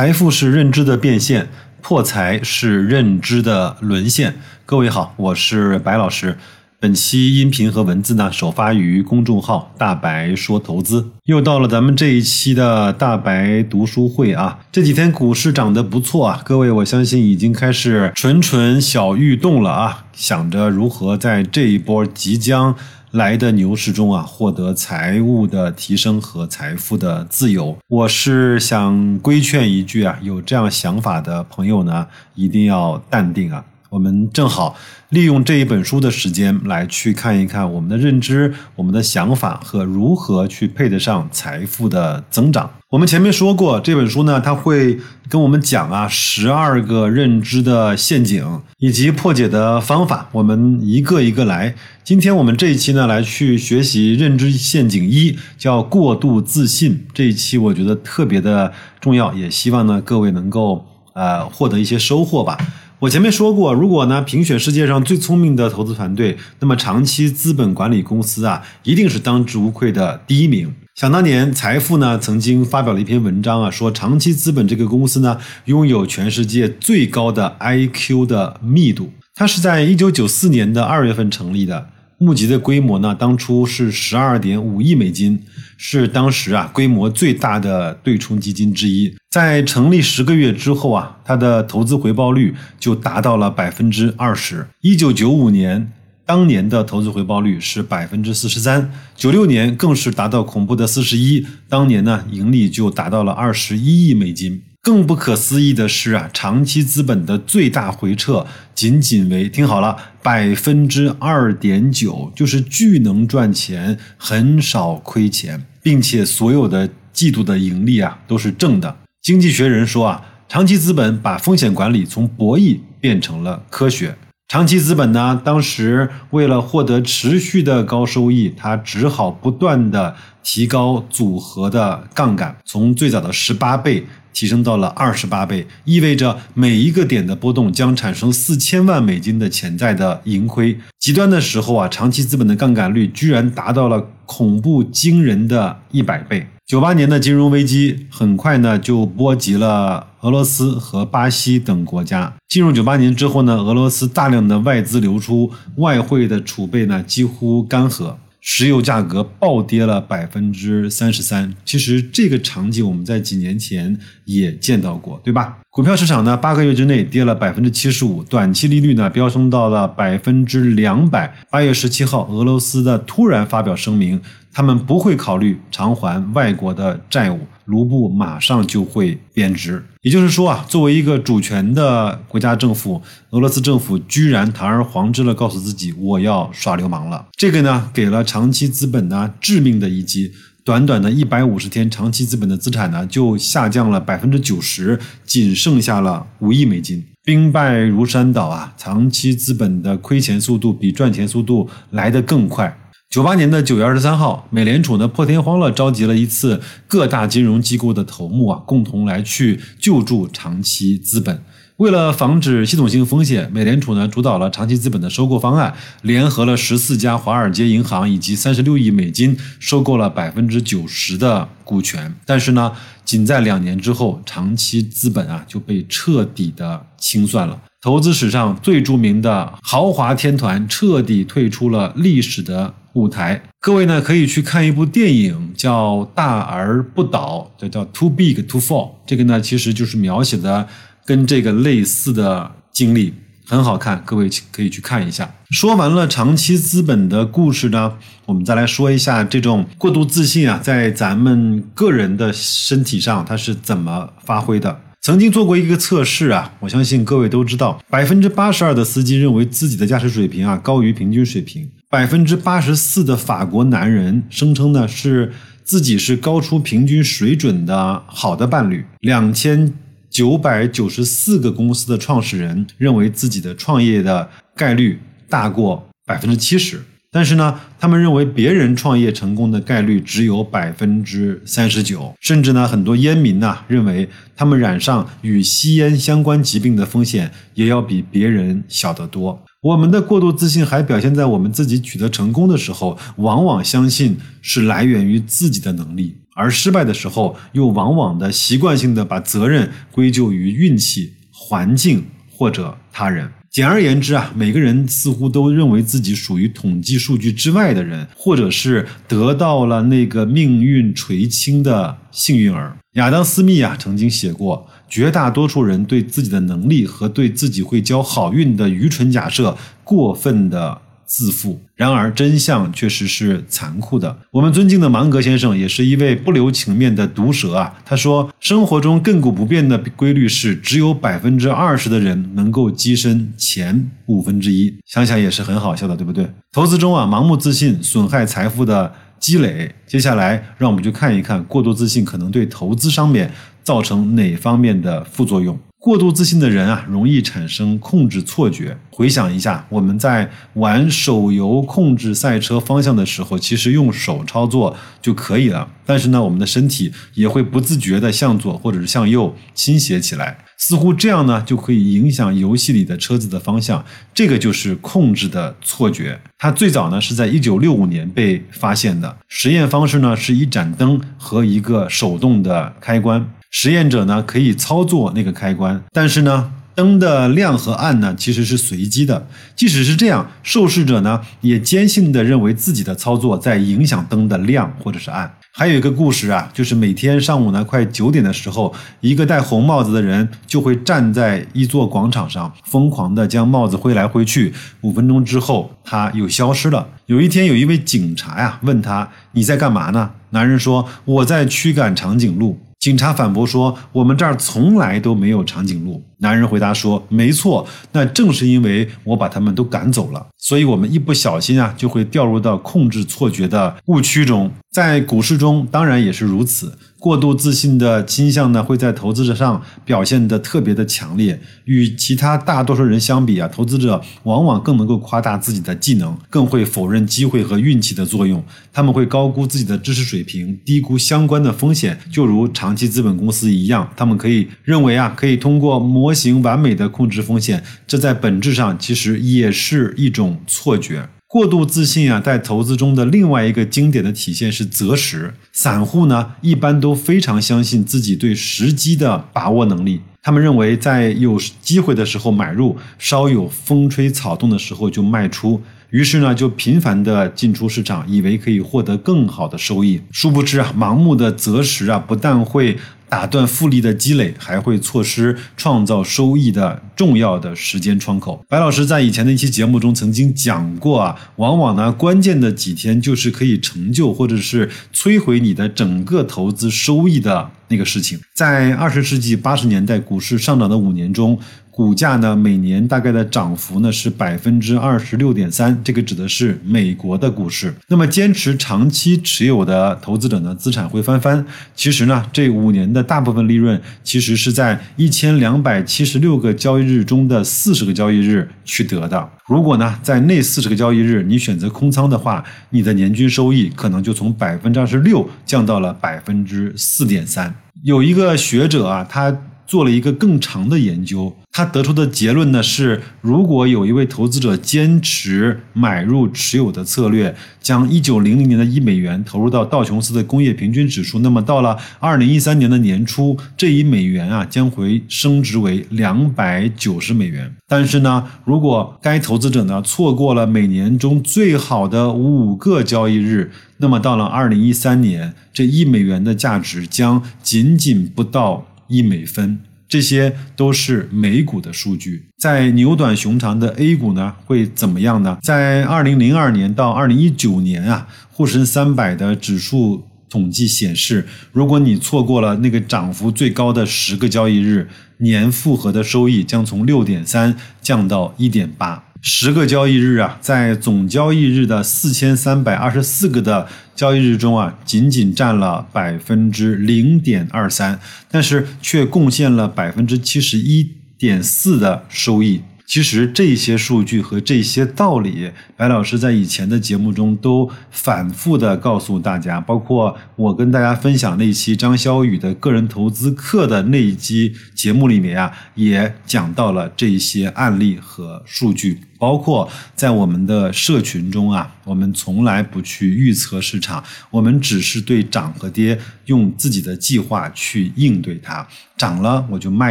财富是认知的变现，破财是认知的沦陷。各位好，我是白老师。本期音频和文字呢，首发于公众号“大白说投资”。又到了咱们这一期的大白读书会啊！这几天股市涨得不错啊，各位我相信已经开始蠢蠢小欲动了啊，想着如何在这一波即将。来的牛市中啊，获得财务的提升和财富的自由。我是想规劝一句啊，有这样想法的朋友呢，一定要淡定啊。我们正好利用这一本书的时间来去看一看我们的认知、我们的想法和如何去配得上财富的增长。我们前面说过，这本书呢，它会跟我们讲啊，十二个认知的陷阱以及破解的方法。我们一个一个来。今天我们这一期呢，来去学习认知陷阱一，叫过度自信。这一期我觉得特别的重要，也希望呢各位能够呃获得一些收获吧。我前面说过，如果呢评选世界上最聪明的投资团队，那么长期资本管理公司啊，一定是当之无愧的第一名。想当年，财富呢曾经发表了一篇文章啊，说长期资本这个公司呢，拥有全世界最高的 IQ 的密度。它是在一九九四年的二月份成立的。募集的规模呢，当初是十二点五亿美金，是当时啊规模最大的对冲基金之一。在成立十个月之后啊，它的投资回报率就达到了百分之二十。一九九五年当年的投资回报率是百分之四十三，九六年更是达到恐怖的四十一，当年呢盈利就达到了二十一亿美金。更不可思议的是啊，长期资本的最大回撤仅仅为听好了百分之二点九，就是巨能赚钱，很少亏钱，并且所有的季度的盈利啊都是正的。经济学人说啊，长期资本把风险管理从博弈变成了科学。长期资本呢，当时为了获得持续的高收益，它只好不断的提高组合的杠杆，从最早的十八倍。提升到了二十八倍，意味着每一个点的波动将产生四千万美金的潜在的盈亏。极端的时候啊，长期资本的杠杆率居然达到了恐怖惊人的一百倍。九八年的金融危机很快呢就波及了俄罗斯和巴西等国家。进入九八年之后呢，俄罗斯大量的外资流出，外汇的储备呢几乎干涸。石油价格暴跌了百分之三十三，其实这个场景我们在几年前也见到过，对吧？股票市场呢，八个月之内跌了百分之七十五，短期利率呢飙升到了百分之两百。八月十七号，俄罗斯的突然发表声明，他们不会考虑偿还外国的债务。卢布马上就会贬值，也就是说啊，作为一个主权的国家政府，俄罗斯政府居然堂而皇之的告诉自己我要耍流氓了，这个呢给了长期资本呢致命的一击。短短的一百五十天，长期资本的资产呢就下降了百分之九十，仅剩下了五亿美金，兵败如山倒啊！长期资本的亏钱速度比赚钱速度来得更快。九八年的九月二十三号，美联储呢破天荒了召集了一次各大金融机构的头目啊，共同来去救助长期资本。为了防止系统性风险，美联储呢主导了长期资本的收购方案，联合了十四家华尔街银行以及三十六亿美金，收购了百分之九十的股权。但是呢，仅在两年之后，长期资本啊就被彻底的清算了。投资史上最著名的豪华天团彻底退出了历史的舞台。各位呢可以去看一部电影，叫《大而不倒》，这叫 Too Big to Fall。这个呢其实就是描写的跟这个类似的经历，很好看，各位可以去看一下。说完了长期资本的故事呢，我们再来说一下这种过度自信啊，在咱们个人的身体上它是怎么发挥的。曾经做过一个测试啊，我相信各位都知道，百分之八十二的司机认为自己的驾驶水平啊高于平均水平，百分之八十四的法国男人声称呢是自己是高出平均水准的好的伴侣，两千九百九十四个公司的创始人认为自己的创业的概率大过百分之七十。但是呢，他们认为别人创业成功的概率只有百分之三十九，甚至呢，很多烟民呢认为他们染上与吸烟相关疾病的风险也要比别人小得多。我们的过度自信还表现在我们自己取得成功的时候，往往相信是来源于自己的能力，而失败的时候又往往的习惯性的把责任归咎于运气、环境或者他人。简而言之啊，每个人似乎都认为自己属于统计数据之外的人，或者是得到了那个命运垂青的幸运儿。亚当·斯密啊曾经写过，绝大多数人对自己的能力和对自己会交好运的愚蠢假设，过分的。自负。然而，真相确实是残酷的。我们尊敬的芒格先生也是一位不留情面的毒舌啊。他说：“生活中亘古不变的规律是，只有百分之二十的人能够跻身前五分之一。”想想也是很好笑的，对不对？投资中啊，盲目自信损害财富的积累。接下来，让我们去看一看过度自信可能对投资上面造成哪方面的副作用。过度自信的人啊，容易产生控制错觉。回想一下，我们在玩手游控制赛车方向的时候，其实用手操作就可以了。但是呢，我们的身体也会不自觉地向左或者是向右倾斜起来，似乎这样呢就可以影响游戏里的车子的方向。这个就是控制的错觉。它最早呢是在一九六五年被发现的。实验方式呢是一盏灯和一个手动的开关。实验者呢可以操作那个开关，但是呢灯的亮和暗呢其实是随机的。即使是这样，受试者呢也坚信的认为自己的操作在影响灯的亮或者是暗。还有一个故事啊，就是每天上午呢快九点的时候，一个戴红帽子的人就会站在一座广场上，疯狂的将帽子挥来挥去。五分钟之后，他又消失了。有一天，有一位警察呀问他：“你在干嘛呢？”男人说：“我在驱赶长颈鹿。”警察反驳说：“我们这儿从来都没有长颈鹿。”男人回答说：“没错，那正是因为我把他们都赶走了，所以我们一不小心啊，就会掉入到控制错觉的误区中。在股市中，当然也是如此。”过度自信的倾向呢，会在投资者上表现得特别的强烈。与其他大多数人相比啊，投资者往往更能够夸大自己的技能，更会否认机会和运气的作用。他们会高估自己的知识水平，低估相关的风险。就如长期资本公司一样，他们可以认为啊，可以通过模模型完美的控制风险。这在本质上其实也是一种错觉。过度自信啊，在投资中的另外一个经典的体现是择时。散户呢，一般都非常相信自己对时机的把握能力。他们认为，在有机会的时候买入，稍有风吹草动的时候就卖出。于是呢，就频繁的进出市场，以为可以获得更好的收益。殊不知啊，盲目的择时啊，不但会。打断复利的积累，还会错失创造收益的重要的时间窗口。白老师在以前的一期节目中曾经讲过啊，往往呢关键的几天就是可以成就或者是摧毁你的整个投资收益的那个事情。在二十世纪八十年代股市上涨的五年中。股价呢，每年大概的涨幅呢是百分之二十六点三，这个指的是美国的股市。那么坚持长期持有的投资者呢，资产会翻番。其实呢，这五年的大部分利润其实是在一千两百七十六个交易日日中的四十个交易日去得的。如果呢，在那四十个交易日你选择空仓的话，你的年均收益可能就从百分之二十六降到了百分之四点三。有一个学者啊，他。做了一个更长的研究，他得出的结论呢是：如果有一位投资者坚持买入持有的策略，将一九零零年的一美元投入到道琼斯的工业平均指数，那么到了二零一三年的年初，这一美元啊将会升值为两百九十美元。但是呢，如果该投资者呢错过了每年中最好的五个交易日，那么到了二零一三年，这一美元的价值将仅仅不到。一美分，这些都是美股的数据。在牛短熊长的 A 股呢，会怎么样呢？在二零零二年到二零一九年啊，沪深三百的指数统计显示，如果你错过了那个涨幅最高的十个交易日，年复合的收益将从六点三降到一点八。十个交易日啊，在总交易日的四千三百二十四个的交易日中啊，仅仅占了百分之零点二三，但是却贡献了百分之七十一点四的收益。其实这些数据和这些道理，白老师在以前的节目中都反复的告诉大家，包括我跟大家分享那期张潇雨的个人投资课的那一期节目里面啊，也讲到了这些案例和数据。包括在我们的社群中啊，我们从来不去预测市场，我们只是对涨和跌用自己的计划去应对它。涨了我就卖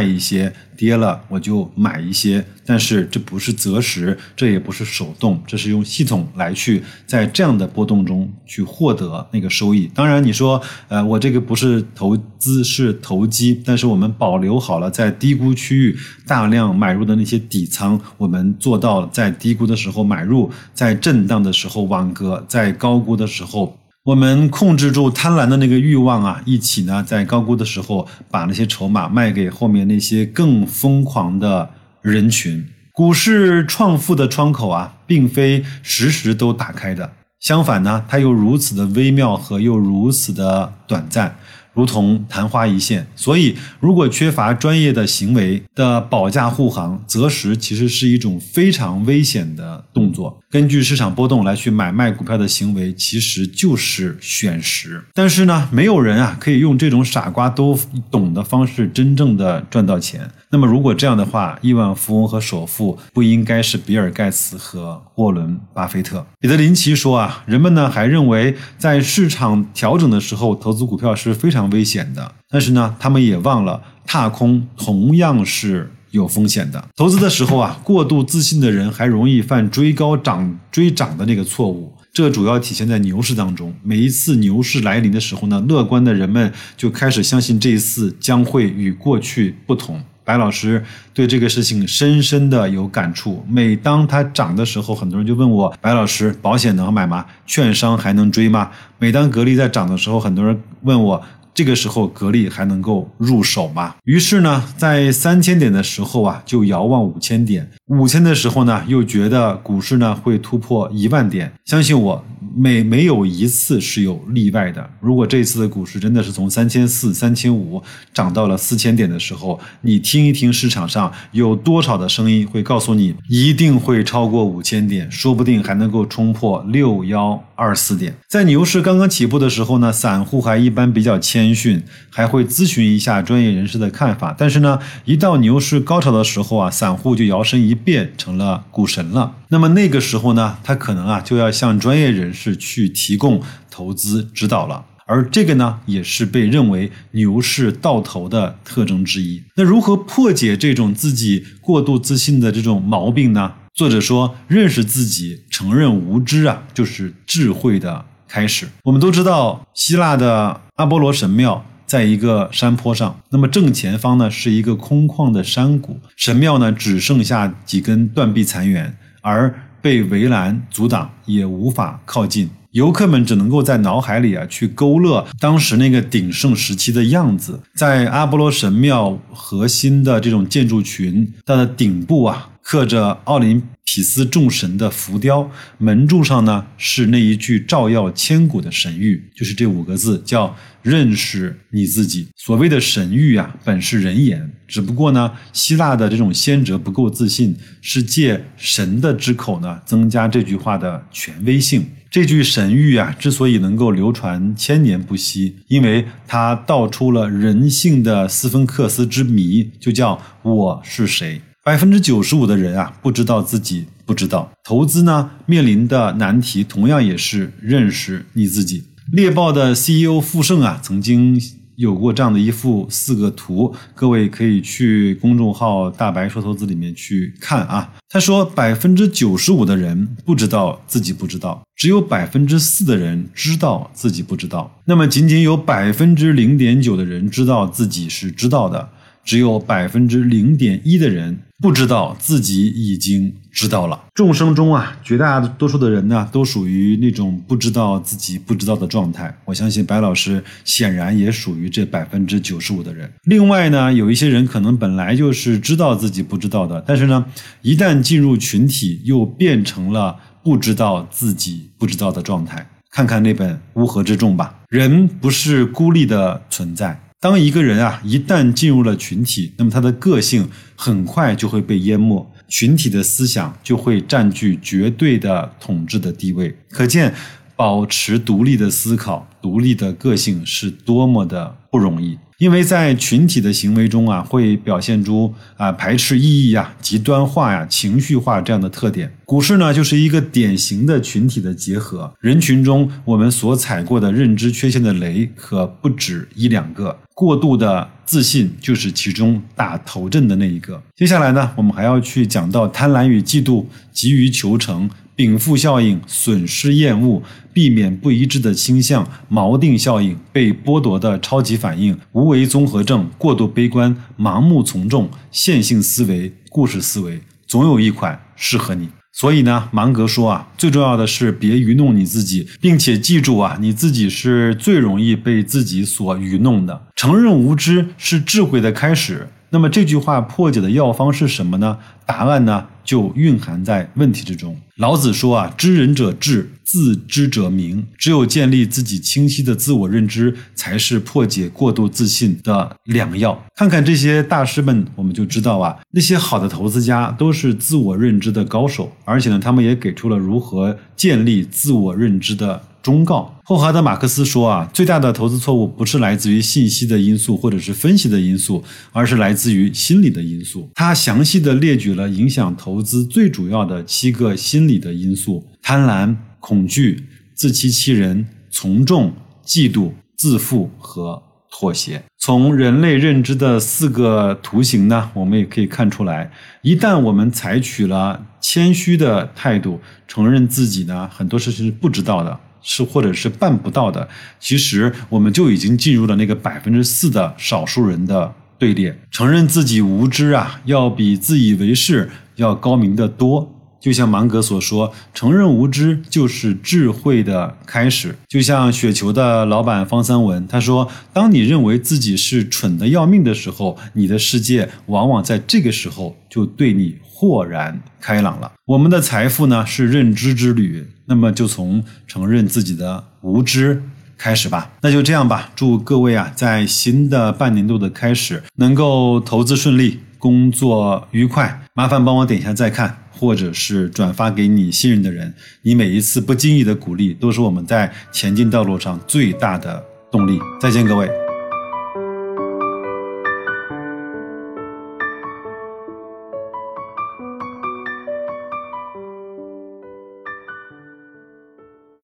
一些，跌了我就买一些。但是这不是择时，这也不是手动，这是用系统来去在这样的波动中去获得那个收益。当然你说，呃，我这个不是投资是投机，但是我们保留好了在低估区域大量买入的那些底仓，我们做到在在低估的时候买入，在震荡的时候网格，在高估的时候。我们控制住贪婪的那个欲望啊，一起呢，在高估的时候把那些筹码卖给后面那些更疯狂的人群。股市创富的窗口啊，并非时时都打开的，相反呢，它又如此的微妙和又如此的短暂。如同昙花一现，所以如果缺乏专业的行为的保驾护航，择时其实是一种非常危险的动作。根据市场波动来去买卖股票的行为，其实就是选时。但是呢，没有人啊可以用这种傻瓜都懂的方式真正的赚到钱。那么如果这样的话，亿万富翁和首富不应该是比尔盖茨和沃伦巴菲特？彼得林奇说啊，人们呢还认为在市场调整的时候投资股票是非常危险的，但是呢，他们也忘了踏空同样是。有风险的投资的时候啊，过度自信的人还容易犯追高涨追涨的那个错误。这主要体现在牛市当中。每一次牛市来临的时候呢，乐观的人们就开始相信这一次将会与过去不同。白老师对这个事情深深的有感触。每当它涨的时候，很多人就问我：白老师，保险能买吗？券商还能追吗？每当格力在涨的时候，很多人问我。这个时候格力还能够入手吗？于是呢，在三千点的时候啊，就遥望五千点；五千的时候呢，又觉得股市呢会突破一万点。相信我，每没有一次是有例外的。如果这次的股市真的是从三千四、三千五涨到了四千点的时候，你听一听市场上有多少的声音会告诉你，一定会超过五千点，说不定还能够冲破六幺二四点。在牛市刚刚起步的时候呢，散户还一般比较。谦逊，还会咨询一下专业人士的看法。但是呢，一到牛市高潮的时候啊，散户就摇身一变成了股神了。那么那个时候呢，他可能啊就要向专业人士是去提供投资指导了。而这个呢，也是被认为牛市到头的特征之一。那如何破解这种自己过度自信的这种毛病呢？作者说，认识自己，承认无知啊，就是智慧的。开始，我们都知道希腊的阿波罗神庙在一个山坡上，那么正前方呢是一个空旷的山谷，神庙呢只剩下几根断壁残垣，而被围栏阻挡，也无法靠近。游客们只能够在脑海里啊去勾勒当时那个鼎盛时期的样子，在阿波罗神庙核心的这种建筑群，它的顶部啊刻着奥林。匹斯众神的浮雕，门柱上呢是那一句照耀千古的神谕，就是这五个字，叫认识你自己。所谓的神谕啊，本是人言，只不过呢，希腊的这种先哲不够自信，是借神的之口呢，增加这句话的权威性。这句神谕啊，之所以能够流传千年不息，因为它道出了人性的斯芬克斯之谜，就叫我是谁。百分之九十五的人啊，不知道自己不知道。投资呢，面临的难题同样也是认识你自己。猎豹的 CEO 傅盛啊，曾经有过这样的一幅四个图，各位可以去公众号“大白说投资”里面去看啊。他说，百分之九十五的人不知道自己不知道，只有百分之四的人知道自己不知道。那么，仅仅有百分之零点九的人知道自己是知道的。只有百分之零点一的人不知道自己已经知道了。众生中啊，绝大多数的人呢，都属于那种不知道自己不知道的状态。我相信白老师显然也属于这百分之九十五的人。另外呢，有一些人可能本来就是知道自己不知道的，但是呢，一旦进入群体，又变成了不知道自己不知道的状态。看看那本《乌合之众》吧。人不是孤立的存在。当一个人啊一旦进入了群体，那么他的个性很快就会被淹没，群体的思想就会占据绝对的统治的地位。可见，保持独立的思考、独立的个性是多么的不容易。因为在群体的行为中啊，会表现出啊排斥异议呀、极端化呀、情绪化这样的特点。股市呢，就是一个典型的群体的结合。人群中，我们所踩过的认知缺陷的雷可不止一两个。过度的自信就是其中打头阵的那一个。接下来呢，我们还要去讲到贪婪与嫉妒、急于求成。禀赋效应、损失厌恶、避免不一致的倾向、锚定效应、被剥夺的超级反应、无为综合症、过度悲观、盲目从众、线性思维、故事思维，总有一款适合你。所以呢，芒格说啊，最重要的是别愚弄你自己，并且记住啊，你自己是最容易被自己所愚弄的。承认无知是智慧的开始。那么这句话破解的药方是什么呢？答案呢就蕴含在问题之中。老子说啊，知人者智，自知者明。只有建立自己清晰的自我认知，才是破解过度自信的良药。看看这些大师们，我们就知道啊，那些好的投资家都是自我认知的高手，而且呢，他们也给出了如何建立自我认知的。忠告。霍华德·马克思说：“啊，最大的投资错误不是来自于信息的因素或者是分析的因素，而是来自于心理的因素。”他详细的列举了影响投资最主要的七个心理的因素：贪婪、恐惧、自欺欺人、从众、嫉妒、自负和妥协。从人类认知的四个图形呢，我们也可以看出来，一旦我们采取了谦虚的态度，承认自己呢很多事情是不知道的。是或者是办不到的，其实我们就已经进入了那个百分之四的少数人的队列。承认自己无知啊，要比自以为是要高明的多。就像芒格所说，承认无知就是智慧的开始。就像雪球的老板方三文他说：“当你认为自己是蠢的要命的时候，你的世界往往在这个时候就对你豁然开朗了。”我们的财富呢是认知之旅，那么就从承认自己的无知开始吧。那就这样吧，祝各位啊，在新的半年度的开始能够投资顺利，工作愉快。麻烦帮我点一下再看。或者是转发给你信任的人，你每一次不经意的鼓励，都是我们在前进道路上最大的动力。再见，各位。